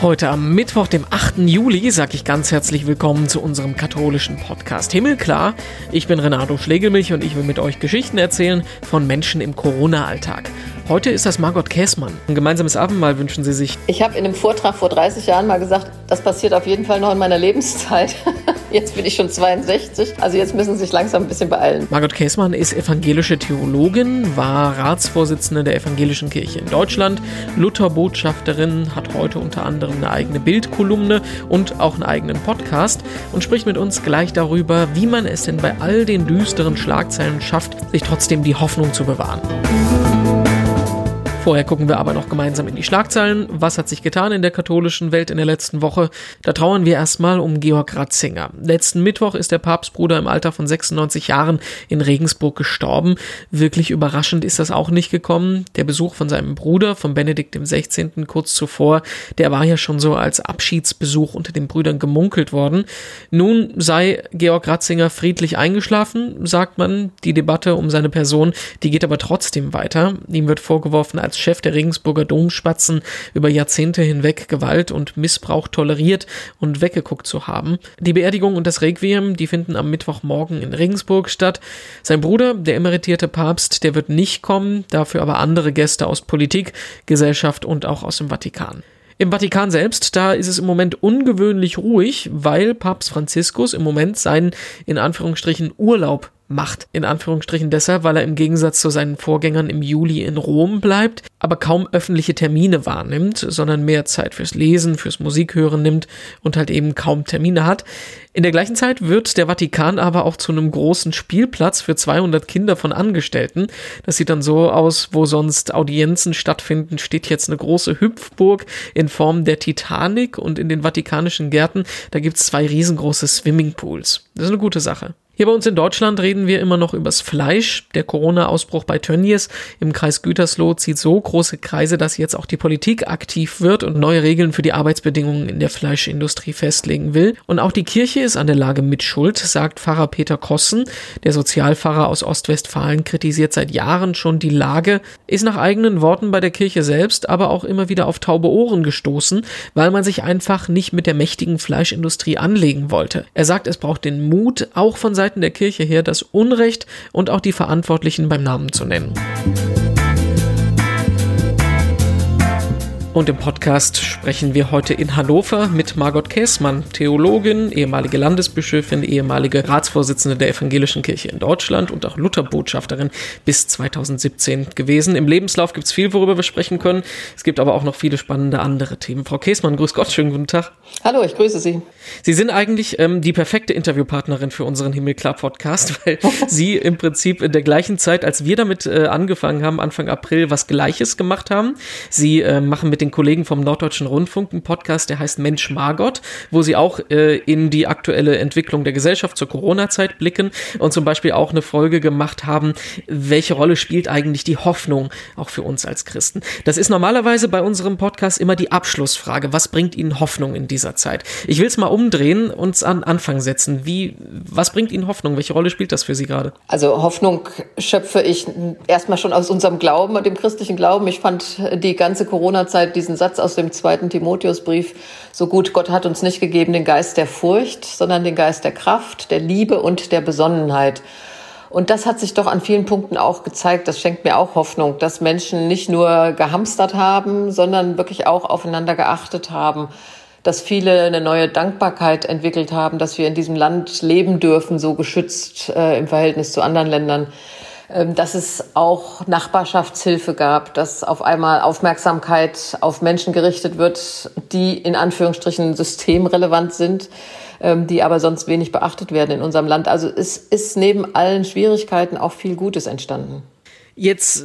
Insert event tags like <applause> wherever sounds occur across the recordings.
Heute am Mittwoch, dem 8. Juli, sage ich ganz herzlich willkommen zu unserem katholischen Podcast Himmelklar. Ich bin Renato Schlegelmilch und ich will mit euch Geschichten erzählen von Menschen im Corona-Alltag. Heute ist das Margot Käßmann. Ein gemeinsames Abendmahl wünschen Sie sich. Ich habe in einem Vortrag vor 30 Jahren mal gesagt, das passiert auf jeden Fall noch in meiner Lebenszeit. <laughs> Jetzt bin ich schon 62, also jetzt müssen Sie sich langsam ein bisschen beeilen. Margot Käßmann ist evangelische Theologin, war Ratsvorsitzende der Evangelischen Kirche in Deutschland, Lutherbotschafterin, hat heute unter anderem eine eigene Bildkolumne und auch einen eigenen Podcast und spricht mit uns gleich darüber, wie man es denn bei all den düsteren Schlagzeilen schafft, sich trotzdem die Hoffnung zu bewahren. Vorher gucken wir aber noch gemeinsam in die Schlagzeilen. Was hat sich getan in der katholischen Welt in der letzten Woche? Da trauern wir erstmal um Georg Ratzinger. Letzten Mittwoch ist der Papstbruder im Alter von 96 Jahren in Regensburg gestorben. Wirklich überraschend ist das auch nicht gekommen. Der Besuch von seinem Bruder, von Benedikt XVI. kurz zuvor, der war ja schon so als Abschiedsbesuch unter den Brüdern gemunkelt worden. Nun sei Georg Ratzinger friedlich eingeschlafen, sagt man. Die Debatte um seine Person, die geht aber trotzdem weiter. Ihm wird vorgeworfen, als Chef der Regensburger Domspatzen über Jahrzehnte hinweg Gewalt und Missbrauch toleriert und weggeguckt zu haben. Die Beerdigung und das Requiem, die finden am Mittwochmorgen in Regensburg statt. Sein Bruder, der emeritierte Papst, der wird nicht kommen, dafür aber andere Gäste aus Politik, Gesellschaft und auch aus dem Vatikan. Im Vatikan selbst, da ist es im Moment ungewöhnlich ruhig, weil Papst Franziskus im Moment seinen in Anführungsstrichen Urlaub macht. In Anführungsstrichen deshalb, weil er im Gegensatz zu seinen Vorgängern im Juli in Rom bleibt, aber kaum öffentliche Termine wahrnimmt, sondern mehr Zeit fürs Lesen, fürs Musikhören nimmt und halt eben kaum Termine hat. In der gleichen Zeit wird der Vatikan aber auch zu einem großen Spielplatz für 200 Kinder von Angestellten. Das sieht dann so aus, wo sonst Audienzen stattfinden, steht jetzt eine große Hüpfburg in Form der Titanic und in den vatikanischen Gärten, da gibt's zwei riesengroße Swimmingpools. Das ist eine gute Sache. Hier bei uns in Deutschland reden wir immer noch übers Fleisch. Der Corona-Ausbruch bei Tönnies im Kreis Gütersloh zieht so große Kreise, dass jetzt auch die Politik aktiv wird und neue Regeln für die Arbeitsbedingungen in der Fleischindustrie festlegen will. Und auch die Kirche ist an der Lage mit Schuld, sagt Pfarrer Peter Kossen. Der Sozialpfarrer aus Ostwestfalen kritisiert seit Jahren schon die Lage, ist nach eigenen Worten bei der Kirche selbst aber auch immer wieder auf taube Ohren gestoßen, weil man sich einfach nicht mit der mächtigen Fleischindustrie anlegen wollte. Er sagt, es braucht den Mut, auch von Seiten Seiten der Kirche her, das Unrecht und auch die Verantwortlichen beim Namen zu nennen. Und im Podcast sprechen wir heute in Hannover mit Margot Käßmann, Theologin, ehemalige Landesbischöfin, ehemalige Ratsvorsitzende der Evangelischen Kirche in Deutschland und auch Lutherbotschafterin bis 2017 gewesen. Im Lebenslauf gibt es viel, worüber wir sprechen können. Es gibt aber auch noch viele spannende andere Themen. Frau Käßmann, grüß Gott, schönen guten Tag. Hallo, ich grüße Sie. Sie sind eigentlich ähm, die perfekte Interviewpartnerin für unseren Himmelklar-Podcast, weil <laughs> Sie im Prinzip in der gleichen Zeit, als wir damit äh, angefangen haben, Anfang April, was Gleiches gemacht haben. Sie äh, machen mit den den Kollegen vom Norddeutschen Rundfunk einen Podcast, der heißt Mensch Margot, wo sie auch äh, in die aktuelle Entwicklung der Gesellschaft zur Corona-Zeit blicken und zum Beispiel auch eine Folge gemacht haben, welche Rolle spielt eigentlich die Hoffnung auch für uns als Christen. Das ist normalerweise bei unserem Podcast immer die Abschlussfrage. Was bringt Ihnen Hoffnung in dieser Zeit? Ich will es mal umdrehen und an Anfang setzen. Wie, was bringt Ihnen Hoffnung? Welche Rolle spielt das für Sie gerade? Also Hoffnung schöpfe ich erstmal schon aus unserem Glauben und dem christlichen Glauben. Ich fand die ganze Corona-Zeit diesen Satz aus dem zweiten Timotheusbrief so gut. Gott hat uns nicht gegeben den Geist der Furcht, sondern den Geist der Kraft, der Liebe und der Besonnenheit. Und das hat sich doch an vielen Punkten auch gezeigt. Das schenkt mir auch Hoffnung, dass Menschen nicht nur gehamstert haben, sondern wirklich auch aufeinander geachtet haben. Dass viele eine neue Dankbarkeit entwickelt haben, dass wir in diesem Land leben dürfen, so geschützt äh, im Verhältnis zu anderen Ländern. Ähm, dass es auch Nachbarschaftshilfe gab, dass auf einmal Aufmerksamkeit auf Menschen gerichtet wird, die in Anführungsstrichen systemrelevant sind, ähm, die aber sonst wenig beachtet werden in unserem Land. Also es ist neben allen Schwierigkeiten auch viel Gutes entstanden. Jetzt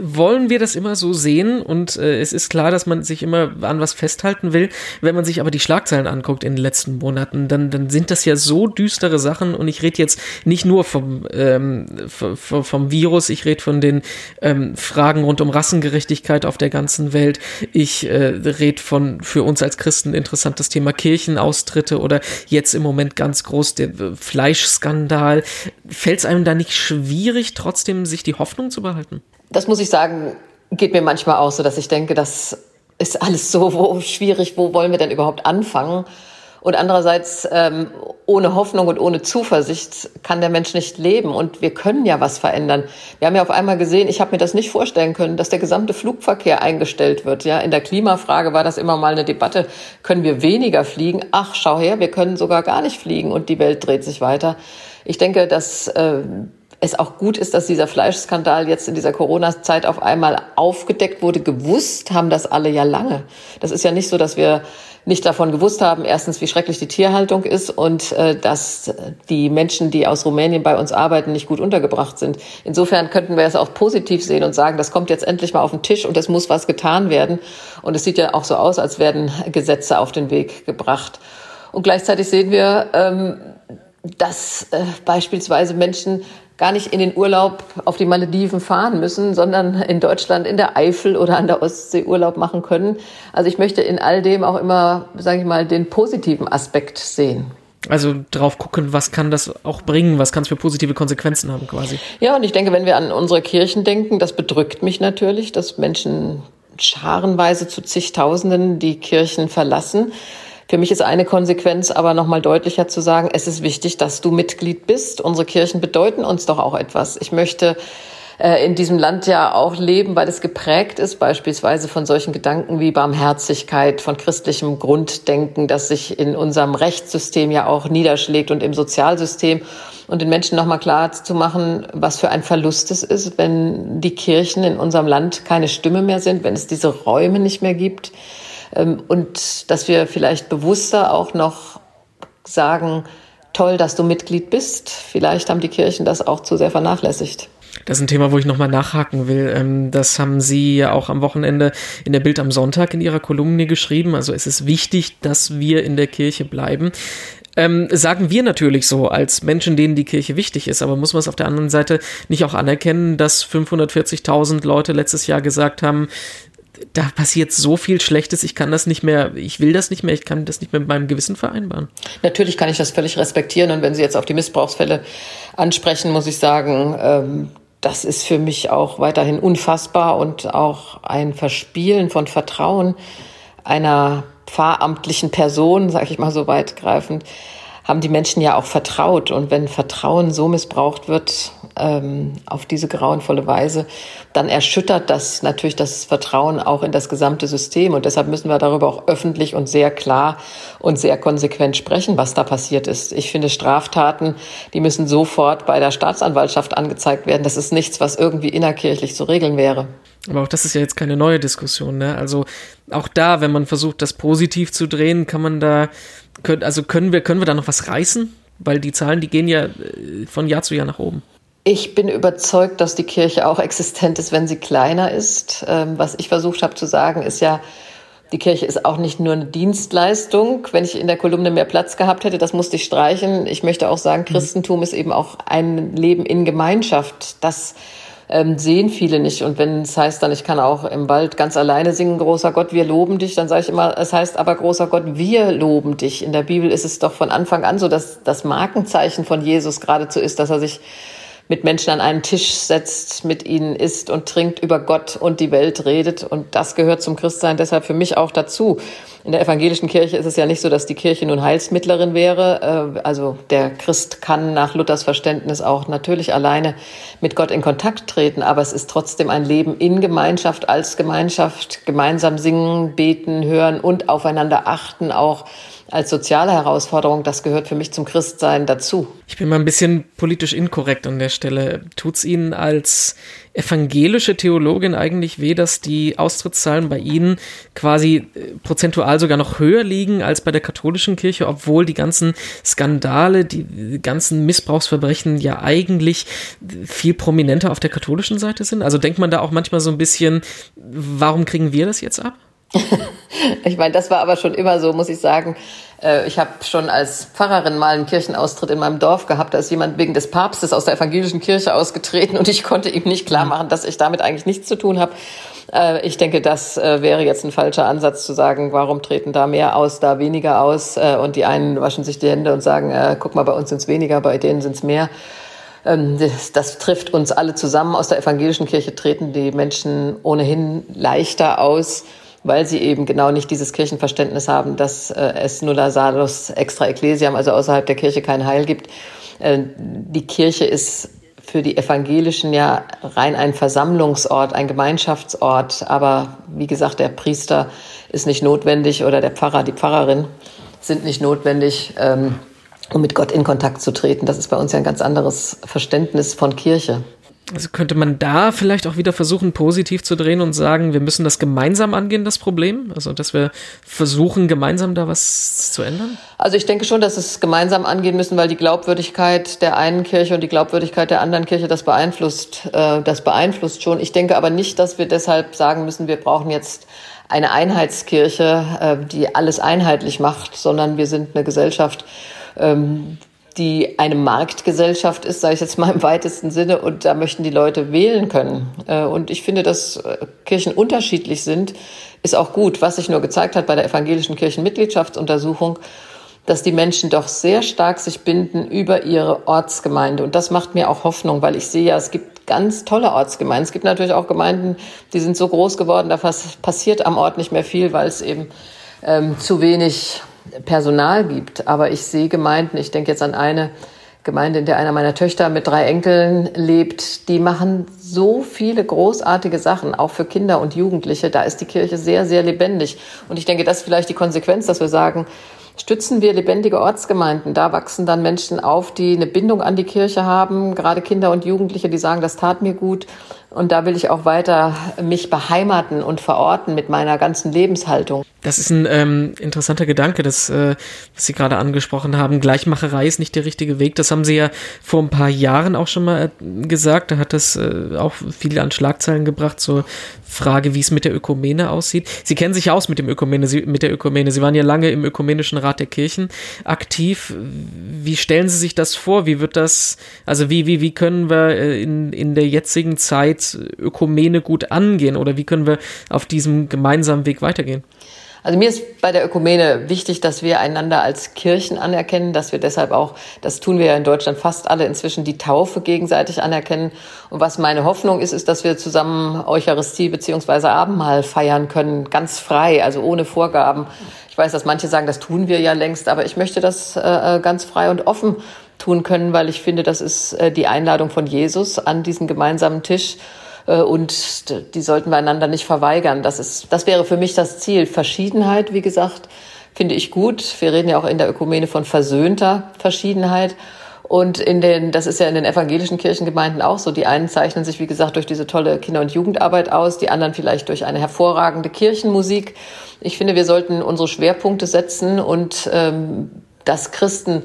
wollen wir das immer so sehen und äh, es ist klar, dass man sich immer an was festhalten will. Wenn man sich aber die Schlagzeilen anguckt in den letzten Monaten, dann, dann sind das ja so düstere Sachen und ich rede jetzt nicht nur vom, ähm, vom, Virus, ich rede von den ähm, Fragen rund um Rassengerechtigkeit auf der ganzen Welt. Ich äh, rede von für uns als Christen interessantes Thema Kirchenaustritte oder jetzt im Moment ganz groß der Fleischskandal. Fällt es einem da nicht schwierig, trotzdem sich die Hoffnung zu behalten? Das muss ich sagen, geht mir manchmal auch so, dass ich denke, dass ist alles so schwierig, wo wollen wir denn überhaupt anfangen? Und andererseits, ähm, ohne Hoffnung und ohne Zuversicht kann der Mensch nicht leben. Und wir können ja was verändern. Wir haben ja auf einmal gesehen, ich habe mir das nicht vorstellen können, dass der gesamte Flugverkehr eingestellt wird. Ja, in der Klimafrage war das immer mal eine Debatte. Können wir weniger fliegen? Ach, schau her, wir können sogar gar nicht fliegen und die Welt dreht sich weiter. Ich denke, dass äh, es auch gut ist, dass dieser Fleischskandal jetzt in dieser Corona-Zeit auf einmal aufgedeckt wurde. Gewusst haben das alle ja lange. Das ist ja nicht so, dass wir nicht davon gewusst haben, erstens, wie schrecklich die Tierhaltung ist und äh, dass die Menschen, die aus Rumänien bei uns arbeiten, nicht gut untergebracht sind. Insofern könnten wir es auch positiv sehen und sagen, das kommt jetzt endlich mal auf den Tisch und es muss was getan werden. Und es sieht ja auch so aus, als werden Gesetze auf den Weg gebracht. Und gleichzeitig sehen wir, ähm, dass äh, beispielsweise Menschen gar nicht in den Urlaub auf die Malediven fahren müssen, sondern in Deutschland in der Eifel oder an der Ostsee Urlaub machen können. Also ich möchte in all dem auch immer, sage ich mal, den positiven Aspekt sehen. Also drauf gucken, was kann das auch bringen, was kann es für positive Konsequenzen haben quasi. Ja, und ich denke, wenn wir an unsere Kirchen denken, das bedrückt mich natürlich, dass Menschen scharenweise zu zigtausenden die Kirchen verlassen. Für mich ist eine Konsequenz aber nochmal deutlicher zu sagen, es ist wichtig, dass du Mitglied bist. Unsere Kirchen bedeuten uns doch auch etwas. Ich möchte äh, in diesem Land ja auch leben, weil es geprägt ist, beispielsweise von solchen Gedanken wie Barmherzigkeit, von christlichem Grunddenken, das sich in unserem Rechtssystem ja auch niederschlägt und im Sozialsystem und den Menschen nochmal klar zu machen, was für ein Verlust es ist, wenn die Kirchen in unserem Land keine Stimme mehr sind, wenn es diese Räume nicht mehr gibt. Ähm, und dass wir vielleicht bewusster auch noch sagen, toll, dass du Mitglied bist. Vielleicht haben die Kirchen das auch zu sehr vernachlässigt. Das ist ein Thema, wo ich nochmal nachhaken will. Ähm, das haben Sie ja auch am Wochenende in der Bild am Sonntag in Ihrer Kolumne geschrieben. Also es ist wichtig, dass wir in der Kirche bleiben. Ähm, sagen wir natürlich so als Menschen, denen die Kirche wichtig ist, aber muss man es auf der anderen Seite nicht auch anerkennen, dass 540.000 Leute letztes Jahr gesagt haben, da passiert so viel Schlechtes, ich kann das nicht mehr, ich will das nicht mehr, ich kann das nicht mehr mit meinem Gewissen vereinbaren. Natürlich kann ich das völlig respektieren und wenn Sie jetzt auf die Missbrauchsfälle ansprechen, muss ich sagen, ähm, das ist für mich auch weiterhin unfassbar und auch ein Verspielen von Vertrauen einer pfarramtlichen Person, sage ich mal so weitgreifend, haben die Menschen ja auch vertraut. Und wenn Vertrauen so missbraucht wird, ähm, auf diese grauenvolle Weise, dann erschüttert das natürlich das Vertrauen auch in das gesamte System. Und deshalb müssen wir darüber auch öffentlich und sehr klar und sehr konsequent sprechen, was da passiert ist. Ich finde, Straftaten, die müssen sofort bei der Staatsanwaltschaft angezeigt werden. Das ist nichts, was irgendwie innerkirchlich zu regeln wäre. Aber auch das ist ja jetzt keine neue Diskussion. Ne? Also auch da, wenn man versucht, das positiv zu drehen, kann man da können, also können wir, können wir da noch was reißen? Weil die Zahlen, die gehen ja äh, von Jahr zu Jahr nach oben. Ich bin überzeugt, dass die Kirche auch existent ist, wenn sie kleiner ist. Ähm, was ich versucht habe zu sagen, ist ja, die Kirche ist auch nicht nur eine Dienstleistung. Wenn ich in der Kolumne mehr Platz gehabt hätte, das musste ich streichen. Ich möchte auch sagen, mhm. Christentum ist eben auch ein Leben in Gemeinschaft. Das ähm, sehen viele nicht. Und wenn es heißt dann, ich kann auch im Wald ganz alleine singen, großer Gott, wir loben dich, dann sage ich immer, es heißt aber, großer Gott, wir loben dich. In der Bibel ist es doch von Anfang an so, dass das Markenzeichen von Jesus geradezu ist, dass er sich mit Menschen an einen Tisch setzt, mit ihnen isst und trinkt, über Gott und die Welt redet. Und das gehört zum Christsein deshalb für mich auch dazu. In der evangelischen Kirche ist es ja nicht so, dass die Kirche nun Heilsmittlerin wäre. Äh, also der Christ kann nach Luthers Verständnis auch natürlich alleine mit Gott in Kontakt treten, aber es ist trotzdem ein Leben in Gemeinschaft, als Gemeinschaft, gemeinsam singen, beten, hören und aufeinander achten, auch als soziale Herausforderung, das gehört für mich zum Christsein dazu. Ich bin mal ein bisschen politisch inkorrekt an der Stelle. Tut es Ihnen als evangelische Theologin eigentlich weh, dass die Austrittszahlen bei Ihnen quasi äh, prozentual sogar noch höher liegen als bei der katholischen Kirche, obwohl die ganzen Skandale, die ganzen Missbrauchsverbrechen ja eigentlich viel prominenter auf der katholischen Seite sind? Also denkt man da auch manchmal so ein bisschen, warum kriegen wir das jetzt ab? Ich meine, das war aber schon immer so, muss ich sagen. Äh, ich habe schon als Pfarrerin mal einen Kirchenaustritt in meinem Dorf gehabt. Da ist jemand wegen des Papstes aus der evangelischen Kirche ausgetreten und ich konnte ihm nicht klar machen, dass ich damit eigentlich nichts zu tun habe. Äh, ich denke, das äh, wäre jetzt ein falscher Ansatz zu sagen, warum treten da mehr aus, da weniger aus. Und die einen waschen sich die Hände und sagen, guck mal, bei uns sind es weniger, bei denen sind es mehr. Ähm, das, das, trifft uns alle zusammen. Aus der evangelischen Kirche treten die Menschen ohnehin leichter aus weil sie eben genau nicht dieses Kirchenverständnis haben, dass äh, es nulla salus extra ecclesiam, also außerhalb der Kirche kein Heil gibt. Äh, die Kirche ist für die Evangelischen ja rein ein Versammlungsort, ein Gemeinschaftsort. Aber wie gesagt, der Priester ist nicht notwendig oder der Pfarrer, die Pfarrerin sind nicht notwendig, ähm, um mit Gott in Kontakt zu treten. Das ist bei uns ja ein ganz anderes Verständnis von Kirche. Also könnte man da vielleicht auch wieder versuchen, positiv zu drehen und sagen, wir müssen das gemeinsam angehen, das Problem? Also, dass wir versuchen, gemeinsam da was zu ändern? Also, ich denke schon, dass es gemeinsam angehen müssen, weil die Glaubwürdigkeit der einen Kirche und die Glaubwürdigkeit der anderen Kirche das beeinflusst, äh, das beeinflusst schon. Ich denke aber nicht, dass wir deshalb sagen müssen, wir brauchen jetzt eine Einheitskirche, äh, die alles einheitlich macht, sondern wir sind eine Gesellschaft, ähm, die eine Marktgesellschaft ist, sage ich jetzt mal im weitesten Sinne, und da möchten die Leute wählen können. Äh, und ich finde, dass äh, Kirchen unterschiedlich sind, ist auch gut. Was sich nur gezeigt hat bei der evangelischen Kirchenmitgliedschaftsuntersuchung, dass die Menschen doch sehr stark sich binden über ihre Ortsgemeinde. Und das macht mir auch Hoffnung, weil ich sehe ja, es gibt ganz tolle Ortsgemeinden. Es gibt natürlich auch Gemeinden, die sind so groß geworden, da passiert am Ort nicht mehr viel, weil es eben ähm, zu wenig Personal gibt. Aber ich sehe Gemeinden, ich denke jetzt an eine Gemeinde, in der einer meiner Töchter mit drei Enkeln lebt, die machen so viele großartige Sachen, auch für Kinder und Jugendliche. Da ist die Kirche sehr, sehr lebendig. Und ich denke, das ist vielleicht die Konsequenz, dass wir sagen, stützen wir lebendige Ortsgemeinden. Da wachsen dann Menschen auf, die eine Bindung an die Kirche haben, gerade Kinder und Jugendliche, die sagen, das tat mir gut. Und da will ich auch weiter mich beheimaten und verorten mit meiner ganzen Lebenshaltung. Das ist ein ähm, interessanter Gedanke, das, äh, was Sie gerade angesprochen haben. Gleichmacherei ist nicht der richtige Weg. Das haben Sie ja vor ein paar Jahren auch schon mal äh, gesagt. Da hat das äh, auch viele an Schlagzeilen gebracht zur Frage, wie es mit der Ökumene aussieht. Sie kennen sich aus mit dem Ökumene, Sie, mit der Ökumene. Sie waren ja lange im Ökumenischen Rat der Kirchen aktiv. Wie stellen Sie sich das vor? Wie wird das, also wie, wie, wie können wir äh, in, in der jetzigen Zeit Ökumene gut angehen oder wie können wir auf diesem gemeinsamen Weg weitergehen? Also mir ist bei der Ökumene wichtig, dass wir einander als Kirchen anerkennen, dass wir deshalb auch, das tun wir ja in Deutschland fast alle inzwischen, die Taufe gegenseitig anerkennen. Und was meine Hoffnung ist, ist, dass wir zusammen Eucharistie beziehungsweise Abendmahl feiern können, ganz frei, also ohne Vorgaben. Ich weiß, dass manche sagen, das tun wir ja längst, aber ich möchte das äh, äh ganz frei und offen tun können, weil ich finde, das ist äh, die Einladung von Jesus an diesen gemeinsamen Tisch. Äh, und die sollten wir einander nicht verweigern. Das, ist, das wäre für mich das Ziel. Verschiedenheit, wie gesagt, finde ich gut. Wir reden ja auch in der Ökumene von versöhnter Verschiedenheit. Und in den, das ist ja in den evangelischen Kirchengemeinden auch so. Die einen zeichnen sich, wie gesagt, durch diese tolle Kinder- und Jugendarbeit aus, die anderen vielleicht durch eine hervorragende Kirchenmusik. Ich finde, wir sollten unsere Schwerpunkte setzen und ähm, das Christen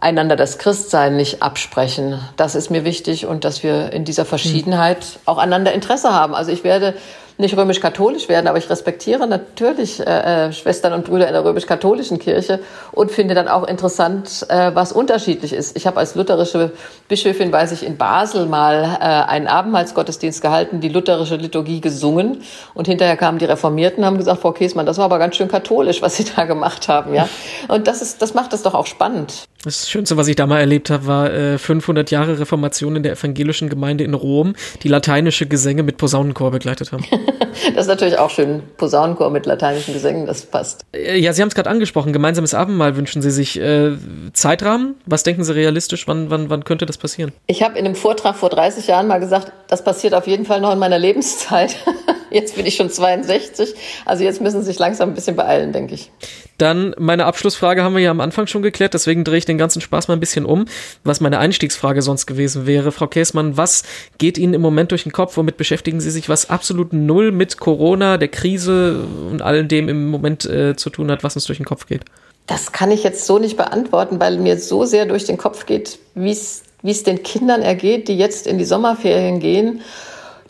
einander das Christsein nicht absprechen. Das ist mir wichtig und dass wir in dieser Verschiedenheit auch einander Interesse haben. Also ich werde nicht römisch-katholisch werden, aber ich respektiere natürlich äh, äh, Schwestern und Brüder in der römisch-katholischen Kirche und finde dann auch interessant, äh, was unterschiedlich ist. Ich habe als lutherische Bischöfin, weiß ich, in Basel mal äh, einen Abendmahlsgottesdienst gehalten, die lutherische Liturgie gesungen und hinterher kamen die Reformierten, haben gesagt, Frau Käsmann, das war aber ganz schön katholisch, was Sie da gemacht haben, ja. Und das ist, das macht es doch auch spannend. Das Schönste, was ich da mal erlebt habe, war äh, 500 Jahre Reformation in der evangelischen Gemeinde in Rom, die lateinische Gesänge mit Posaunenchor begleitet haben. <laughs> das ist natürlich auch schön. Posaunenchor mit lateinischen Gesängen, das passt. Äh, ja, Sie haben es gerade angesprochen. Gemeinsames Abendmahl wünschen Sie sich. Äh, Zeitrahmen? Was denken Sie realistisch? Wann, wann, wann könnte das passieren? Ich habe in einem Vortrag vor 30 Jahren mal gesagt, das passiert auf jeden Fall noch in meiner Lebenszeit. <laughs> Jetzt bin ich schon 62. Also jetzt müssen Sie sich langsam ein bisschen beeilen, denke ich. Dann meine Abschlussfrage haben wir ja am Anfang schon geklärt, deswegen drehe ich den ganzen Spaß mal ein bisschen um, was meine Einstiegsfrage sonst gewesen wäre. Frau Käßmann, was geht Ihnen im Moment durch den Kopf? Womit beschäftigen Sie sich, was absolut null mit Corona, der Krise und all dem im Moment äh, zu tun hat, was uns durch den Kopf geht? Das kann ich jetzt so nicht beantworten, weil mir so sehr durch den Kopf geht, wie es den Kindern ergeht, die jetzt in die Sommerferien gehen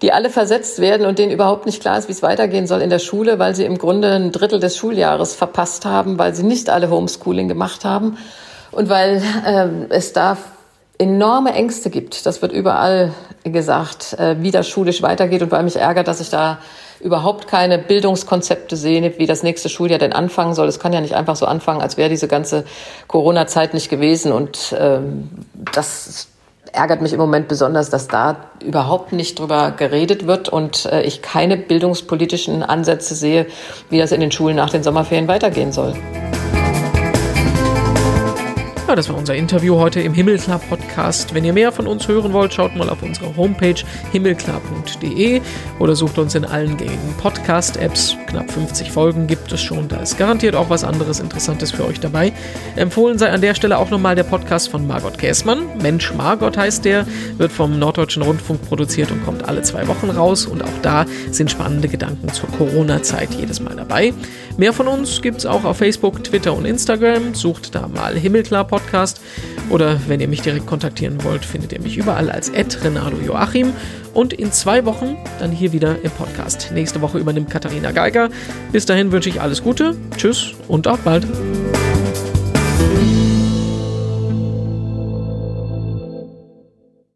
die alle versetzt werden und denen überhaupt nicht klar ist, wie es weitergehen soll in der Schule, weil sie im Grunde ein Drittel des Schuljahres verpasst haben, weil sie nicht alle Homeschooling gemacht haben und weil äh, es da enorme Ängste gibt. Das wird überall gesagt, äh, wie das schulisch weitergeht und weil mich ärgert, dass ich da überhaupt keine Bildungskonzepte sehe, wie das nächste Schuljahr denn anfangen soll. Es kann ja nicht einfach so anfangen, als wäre diese ganze Corona-Zeit nicht gewesen. Und ähm, das ärgert mich im Moment besonders, dass da überhaupt nicht drüber geredet wird und äh, ich keine bildungspolitischen Ansätze sehe, wie das in den Schulen nach den Sommerferien weitergehen soll. Ja, das war unser Interview heute im Himmelklar Podcast. Wenn ihr mehr von uns hören wollt, schaut mal auf unsere Homepage himmelklar.de oder sucht uns in allen gängigen Podcast-Apps. Knapp 50 Folgen gibt es schon. Da ist garantiert auch was anderes Interessantes für euch dabei. Empfohlen sei an der Stelle auch nochmal der Podcast von Margot Käßmann. Mensch Margot heißt der, wird vom Norddeutschen Rundfunk produziert und kommt alle zwei Wochen raus. Und auch da sind spannende Gedanken zur Corona-Zeit jedes Mal dabei. Mehr von uns gibt es auch auf Facebook, Twitter und Instagram. Sucht da mal Himmelklar Podcast. Oder wenn ihr mich direkt kontaktieren wollt, findet ihr mich überall als Renato Joachim. Und in zwei Wochen dann hier wieder im Podcast. Nächste Woche übernimmt Katharina Geiger. Bis dahin wünsche ich alles Gute, tschüss und auf bald.